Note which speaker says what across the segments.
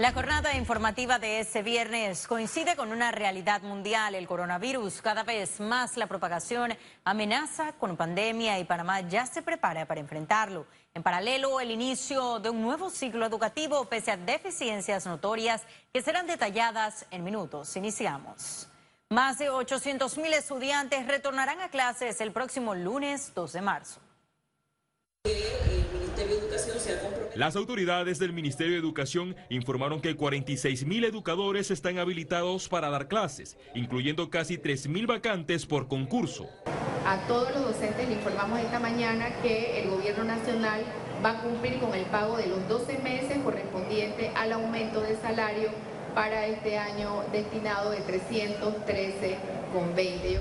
Speaker 1: La jornada informativa de este viernes coincide con una realidad mundial, el coronavirus. Cada vez más la propagación amenaza con pandemia y Panamá ya se prepara para enfrentarlo. En paralelo, el inicio de un nuevo ciclo educativo pese a deficiencias notorias que serán detalladas en minutos. Iniciamos. Más de 800 mil estudiantes retornarán a clases el próximo lunes 2 de marzo.
Speaker 2: Las autoridades del Ministerio de Educación informaron que 46 mil educadores están habilitados para dar clases, incluyendo casi 3 mil vacantes por concurso.
Speaker 3: A todos los docentes le informamos esta mañana que el gobierno nacional va a cumplir con el pago de los 12 meses correspondiente al aumento de salario para este año destinado de 313,20.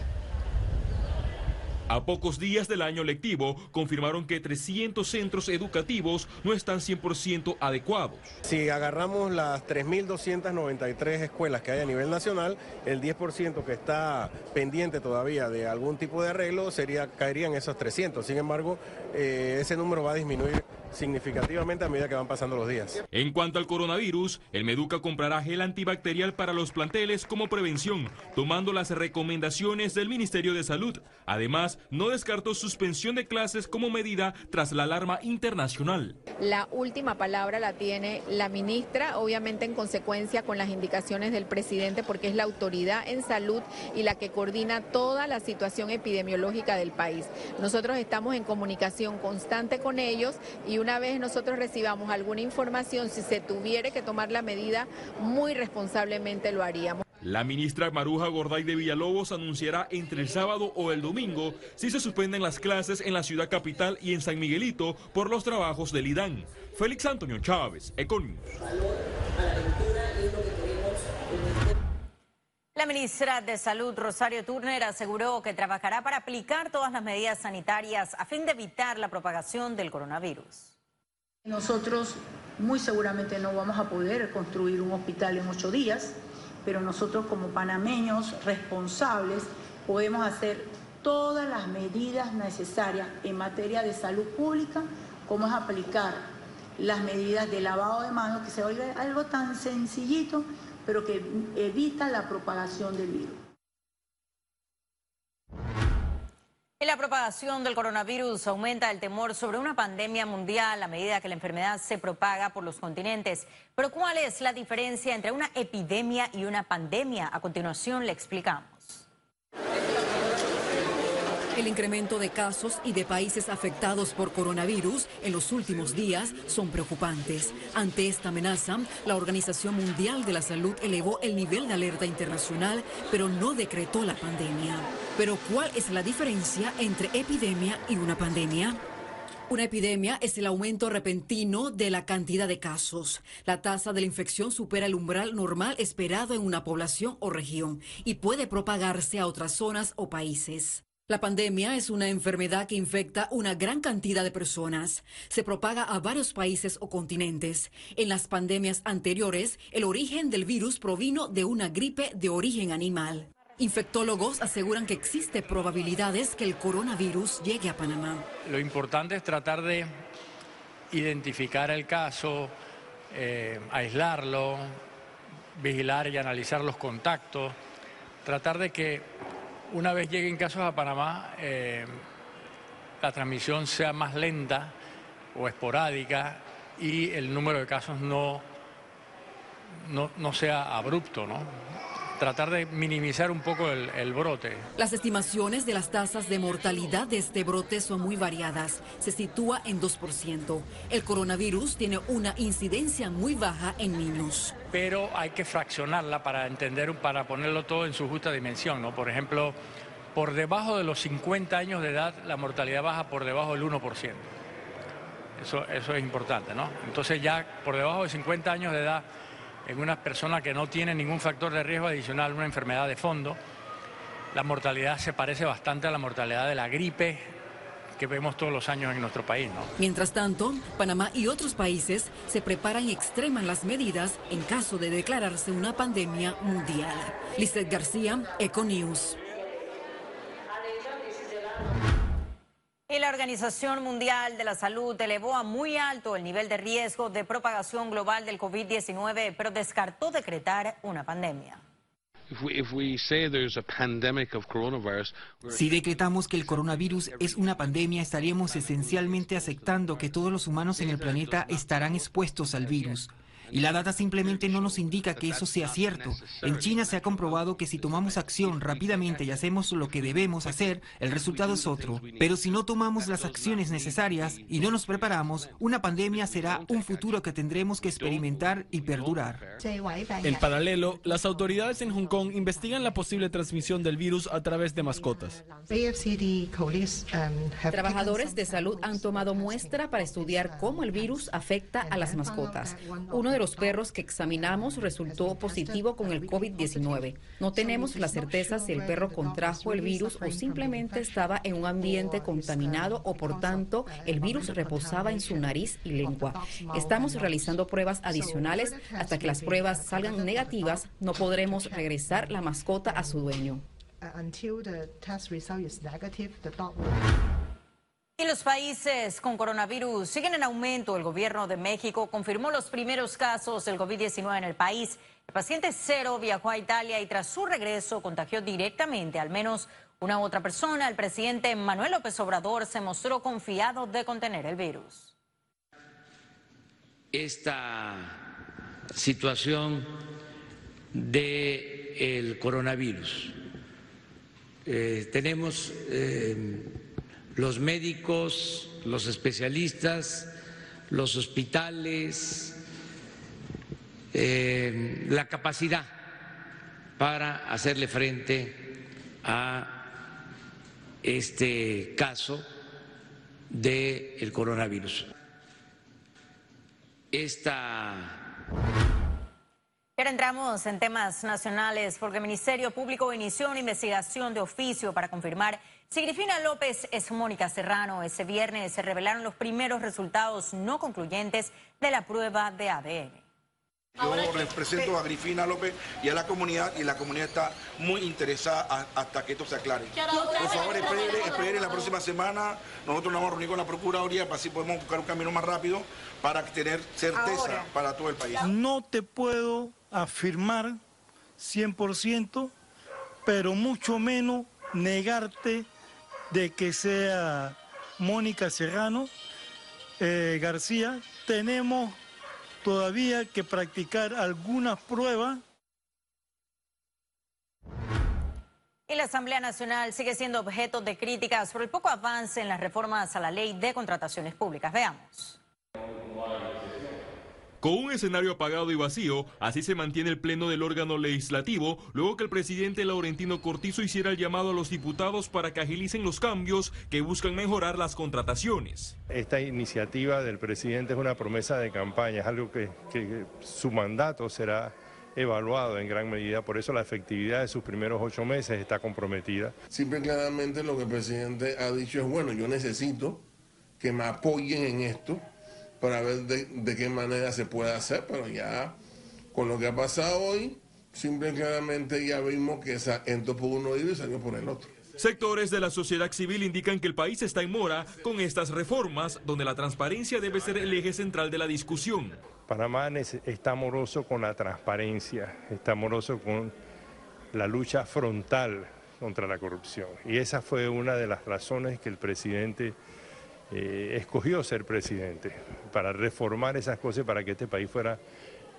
Speaker 2: A pocos días del año lectivo, confirmaron que 300 centros educativos no están 100% adecuados.
Speaker 4: Si agarramos las 3.293 escuelas que hay a nivel nacional, el 10% que está pendiente todavía de algún tipo de arreglo sería, caerían esos 300. Sin embargo, eh, ese número va a disminuir significativamente a medida que van pasando los días.
Speaker 2: En cuanto al coronavirus, el Meduca comprará gel antibacterial para los planteles como prevención, tomando las recomendaciones del Ministerio de Salud. Además, no descartó suspensión de clases como medida tras la alarma internacional.
Speaker 3: La última palabra la tiene la ministra, obviamente en consecuencia con las indicaciones del presidente, porque es la autoridad en salud y la que coordina toda la situación epidemiológica del país. Nosotros estamos en comunicación constante con ellos y una vez nosotros recibamos alguna información, si se tuviera que tomar la medida, muy responsablemente lo haríamos.
Speaker 2: La ministra Maruja Gorday de Villalobos anunciará entre el sábado o el domingo si se suspenden las clases en la ciudad capital y en San Miguelito por los trabajos del IDAN. Félix Antonio Chávez, Econius.
Speaker 1: La ministra de Salud, Rosario Turner, aseguró que trabajará para aplicar todas las medidas sanitarias a fin de evitar la propagación del coronavirus.
Speaker 5: Nosotros muy seguramente no vamos a poder construir un hospital en ocho días, pero nosotros como panameños responsables podemos hacer todas las medidas necesarias en materia de salud pública, como es aplicar las medidas de lavado de manos, que se oiga algo tan sencillito, pero que evita la propagación del virus.
Speaker 1: La propagación del coronavirus aumenta el temor sobre una pandemia mundial a medida que la enfermedad se propaga por los continentes. Pero ¿cuál es la diferencia entre una epidemia y una pandemia? A continuación le explicamos.
Speaker 6: El incremento de casos y de países afectados por coronavirus en los últimos días son preocupantes. Ante esta amenaza, la Organización Mundial de la Salud elevó el nivel de alerta internacional, pero no decretó la pandemia. Pero ¿cuál es la diferencia entre epidemia y una pandemia? Una epidemia es el aumento repentino de la cantidad de casos. La tasa de la infección supera el umbral normal esperado en una población o región y puede propagarse a otras zonas o países. La pandemia es una enfermedad que infecta una gran cantidad de personas. Se propaga a varios países o continentes. En las pandemias anteriores, el origen del virus provino de una gripe de origen animal. Infectólogos aseguran que existe probabilidades que el coronavirus llegue a Panamá.
Speaker 7: Lo importante es tratar de identificar el caso, eh, aislarlo, vigilar y analizar los contactos, tratar de que una vez lleguen casos a Panamá, eh, la transmisión sea más lenta o esporádica y el número de casos no, no, no sea abrupto, ¿no? Tratar de minimizar un poco el, brote.
Speaker 6: Las estimaciones de las tasas de mortalidad de este brote son muy variadas. Se sitúa en 2%. El coronavirus tiene una incidencia muy baja en niños.
Speaker 7: Pero hay que fraccionarla para entender, para ponerlo todo en su justa dimensión. ¿no? Por ejemplo, por debajo de los 50 años de edad, la mortalidad baja por debajo del 1%. Eso, eso es importante, ¿no? Entonces ya por debajo de 50 años de edad en una persona que no tiene ningún factor de riesgo adicional, una enfermedad de fondo, la mortalidad se parece bastante a la mortalidad de la gripe que vemos todos los años en nuestro país.
Speaker 6: Mientras tanto, Panamá y otros países se preparan y extreman las medidas en caso de declararse una pandemia mundial. Lizeth García, Econews.
Speaker 1: Organización Mundial de la Salud elevó a muy alto el nivel de riesgo de propagación global del COVID-19, pero descartó decretar una pandemia.
Speaker 8: Si decretamos que el coronavirus es una pandemia, estaríamos esencialmente aceptando que todos los humanos en el planeta estarán expuestos al virus. Y la data simplemente no nos indica que eso sea cierto. En China se ha comprobado que si tomamos acción rápidamente y hacemos lo que debemos hacer, el resultado es otro. Pero si no tomamos las acciones necesarias y no nos preparamos, una pandemia será un futuro que tendremos que experimentar y perdurar.
Speaker 9: En paralelo, las autoridades en Hong Kong investigan la posible transmisión del virus a través de mascotas.
Speaker 10: Trabajadores de salud han tomado muestra para estudiar cómo el virus afecta a las mascotas. Uno de los perros que examinamos resultó positivo con el COVID-19. No tenemos la certeza si el perro contrajo el virus o simplemente estaba en un ambiente contaminado o por tanto el virus reposaba en su nariz y lengua. Estamos realizando pruebas adicionales. Hasta que las pruebas salgan negativas, no podremos regresar la mascota a su dueño.
Speaker 1: Y los países con coronavirus siguen en aumento. El gobierno de México confirmó los primeros casos del COVID-19 en el país. El paciente cero viajó a Italia y tras su regreso contagió directamente al menos una otra persona. El presidente Manuel López Obrador se mostró confiado de contener el virus.
Speaker 11: Esta situación del coronavirus. Eh, tenemos eh, los médicos, los especialistas, los hospitales, eh, la capacidad para hacerle frente a este caso del coronavirus.
Speaker 1: Esta Ahora entramos en temas nacionales porque el Ministerio Público inició una investigación de oficio para confirmar si Grifina López es Mónica Serrano. Ese viernes se revelaron los primeros resultados no concluyentes de la prueba de ADN.
Speaker 12: Yo represento a Grifina López y a la comunidad y la comunidad está muy interesada hasta que esto se aclare. Por favor, espere, la próxima semana. Nosotros nos vamos a reunir con la Procuraduría para así podemos buscar un camino más rápido para tener certeza para todo el país.
Speaker 13: No te puedo afirmar 100%, pero mucho menos negarte de que sea Mónica Serrano eh, García. Tenemos todavía que practicar algunas pruebas.
Speaker 1: Y la Asamblea Nacional sigue siendo objeto de críticas por el poco avance en las reformas a la ley de contrataciones públicas. Veamos.
Speaker 2: Con un escenario apagado y vacío, así se mantiene el pleno del órgano legislativo, luego que el presidente Laurentino Cortizo hiciera el llamado a los diputados para que agilicen los cambios que buscan mejorar las contrataciones.
Speaker 14: Esta iniciativa del presidente es una promesa de campaña, es algo que, que su mandato será evaluado en gran medida, por eso la efectividad de sus primeros ocho meses está comprometida.
Speaker 15: Siempre claramente lo que el presidente ha dicho es, bueno, yo necesito que me apoyen en esto para ver de, qué manera se puede hacer, pero ya con lo que ha pasado hoy, simple y claramente ya vimos que entró por uno y salió por el otro.
Speaker 2: Sectores de la sociedad civil indican que el país está en mora con estas reformas, donde la transparencia debe ser el eje central de la discusión.
Speaker 14: Panamá está amoroso con la transparencia, está amoroso con la lucha frontal contra la corrupción. Y esa fue una de las razones que el presidente eh, escogió ser presidente, para reformar esas cosas para que este país fuera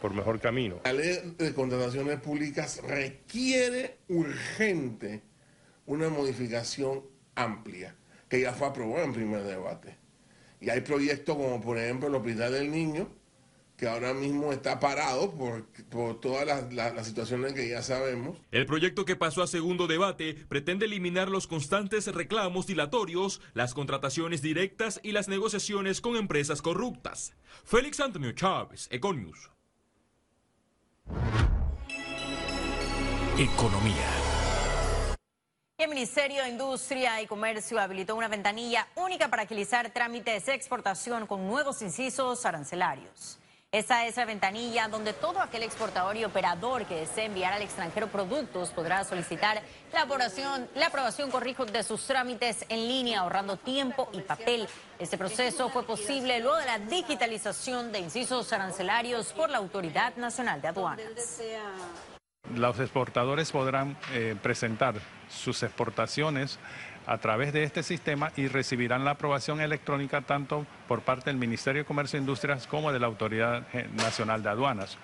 Speaker 14: por mejor camino.
Speaker 15: La ley de contrataciones públicas requiere urgente una modificación amplia, que ya fue aprobada en primer debate. Y hay proyectos como por ejemplo el Hospital del Niño, que ahora mismo está parado por, por todas las, situaciones que ya sabemos.
Speaker 2: El proyecto que pasó a segundo debate pretende eliminar los constantes reclamos dilatorios, las contrataciones directas y las negociaciones con empresas corruptas. Félix Antonio Chávez, Econius.
Speaker 1: Economía. El Ministerio de Industria y Comercio habilitó una ventanilla única para agilizar trámites de exportación con nuevos incisos arancelarios. Esa es la ventanilla donde todo aquel exportador y operador que desee enviar al extranjero productos podrá solicitar la aprobación, la aprobación corrijo, de sus trámites en línea, ahorrando tiempo y papel. Este proceso fue posible luego de la digitalización de incisos arancelarios por la Autoridad Nacional de Aduanas.
Speaker 16: Los exportadores podrán eh, presentar sus exportaciones a través de este sistema y recibirán la aprobación electrónica tanto por parte del Ministerio de Comercio e Industrias como de la Autoridad Nacional de Aduanas.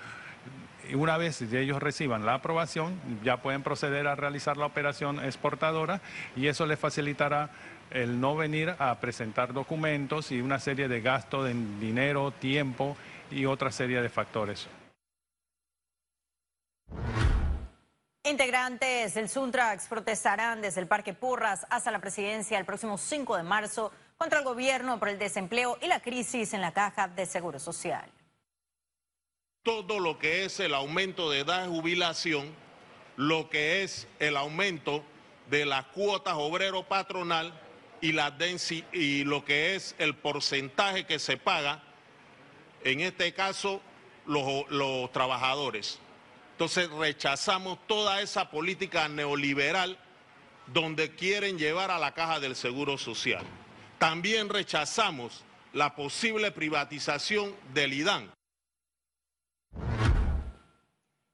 Speaker 16: Una vez ellos reciban la aprobación, ya pueden proceder a realizar la operación exportadora y eso les facilitará el no venir a presentar documentos y una serie de gastos en dinero, tiempo y otra serie de factores.
Speaker 1: Integrantes del Suntrax protestarán desde el Parque Purras hasta la presidencia el próximo 5 de marzo contra el gobierno por el desempleo y la crisis en la caja de seguro social.
Speaker 17: Todo lo que es el aumento de edad de jubilación, lo que es el aumento de las cuotas obrero patronal y, la y lo que es el porcentaje que se paga, en este caso los trabajadores. Entonces rechazamos toda esa política neoliberal donde quieren llevar a la caja del Seguro Social. También rechazamos la posible privatización del IDAN.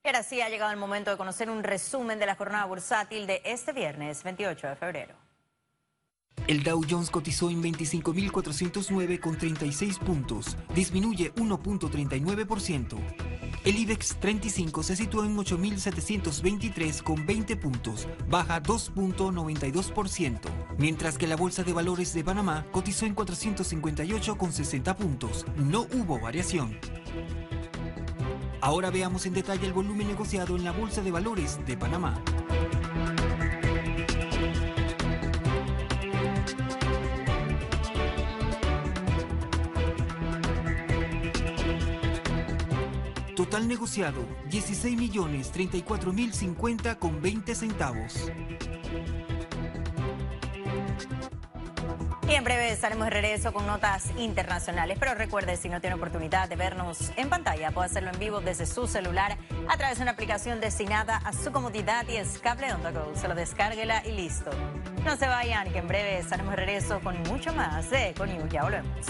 Speaker 1: Y ahora sí ha llegado el momento de conocer un resumen de la jornada bursátil de este viernes 28 de febrero.
Speaker 8: El Dow Jones cotizó en 25.409 con 36 puntos, disminuye 1.39%. El IBEX 35 se situó en 8.723 con 20 puntos, baja 2.92%, mientras que la Bolsa de Valores de Panamá cotizó en 458 con 60 puntos, no hubo variación. Ahora veamos en detalle el volumen negociado en la Bolsa de Valores de Panamá. Total negociado, 16 millones 34 mil 50 con 20 centavos.
Speaker 1: Y en breve estaremos de regreso con notas internacionales. Pero recuerde, si no tiene oportunidad de vernos en pantalla, puede hacerlo en vivo desde su celular a través de una aplicación destinada a su comodidad y es Cable On The Go. Se lo descárguela y listo. No se vayan, que en breve estaremos de regreso con mucho más de Econius. Ya volvemos.